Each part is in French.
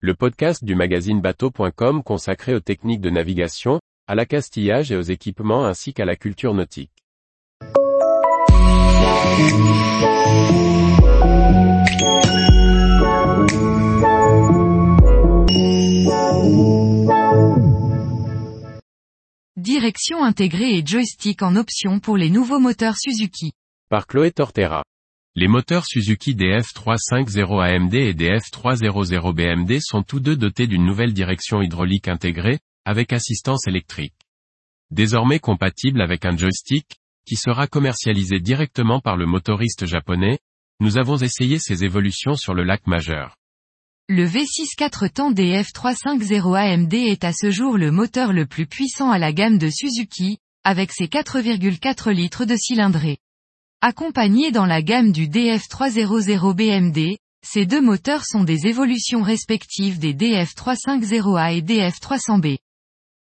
le podcast du magazine bateau.com consacré aux techniques de navigation, à l'accastillage et aux équipements ainsi qu'à la culture nautique. Direction intégrée et joystick en option pour les nouveaux moteurs Suzuki. Par Chloé Tortera. Les moteurs Suzuki DF350 AMD et DF300 BMD sont tous deux dotés d'une nouvelle direction hydraulique intégrée, avec assistance électrique. Désormais compatible avec un joystick, qui sera commercialisé directement par le motoriste japonais, nous avons essayé ces évolutions sur le lac majeur. Le V6 4 temps DF350 AMD est à ce jour le moteur le plus puissant à la gamme de Suzuki, avec ses 4,4 litres de cylindrée. Accompagnés dans la gamme du DF300 BMD, ces deux moteurs sont des évolutions respectives des DF350A et DF300B.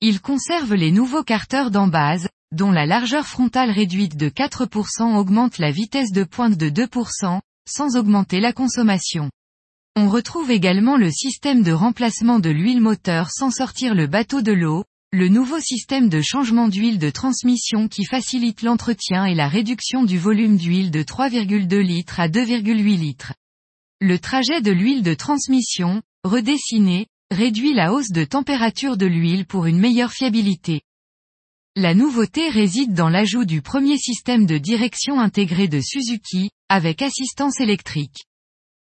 Ils conservent les nouveaux carters d'embase, dont la largeur frontale réduite de 4% augmente la vitesse de pointe de 2%, sans augmenter la consommation. On retrouve également le système de remplacement de l'huile moteur sans sortir le bateau de l'eau, le nouveau système de changement d'huile de transmission qui facilite l'entretien et la réduction du volume d'huile de 3,2 litres à 2,8 litres. Le trajet de l'huile de transmission, redessiné, réduit la hausse de température de l'huile pour une meilleure fiabilité. La nouveauté réside dans l'ajout du premier système de direction intégré de Suzuki, avec assistance électrique.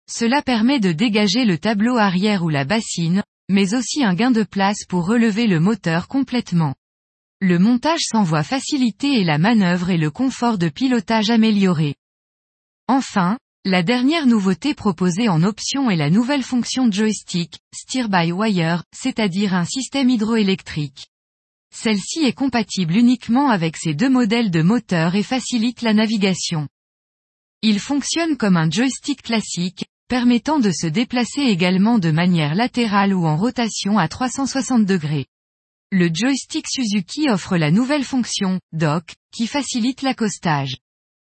Cela permet de dégager le tableau arrière ou la bassine, mais aussi un gain de place pour relever le moteur complètement. Le montage s'en voit facilité et la manœuvre et le confort de pilotage amélioré. Enfin, la dernière nouveauté proposée en option est la nouvelle fonction joystick, Steer by Wire, c'est-à-dire un système hydroélectrique. Celle-ci est compatible uniquement avec ces deux modèles de moteur et facilite la navigation. Il fonctionne comme un joystick classique, permettant de se déplacer également de manière latérale ou en rotation à 360 degrés. Le joystick Suzuki offre la nouvelle fonction, Dock, qui facilite l'accostage.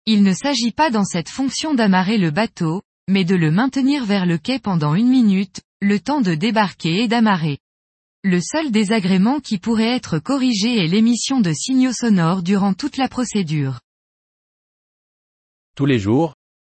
Il ne s'agit pas dans cette fonction d'amarrer le bateau, mais de le maintenir vers le quai pendant une minute, le temps de débarquer et d'amarrer. Le seul désagrément qui pourrait être corrigé est l'émission de signaux sonores durant toute la procédure. Tous les jours,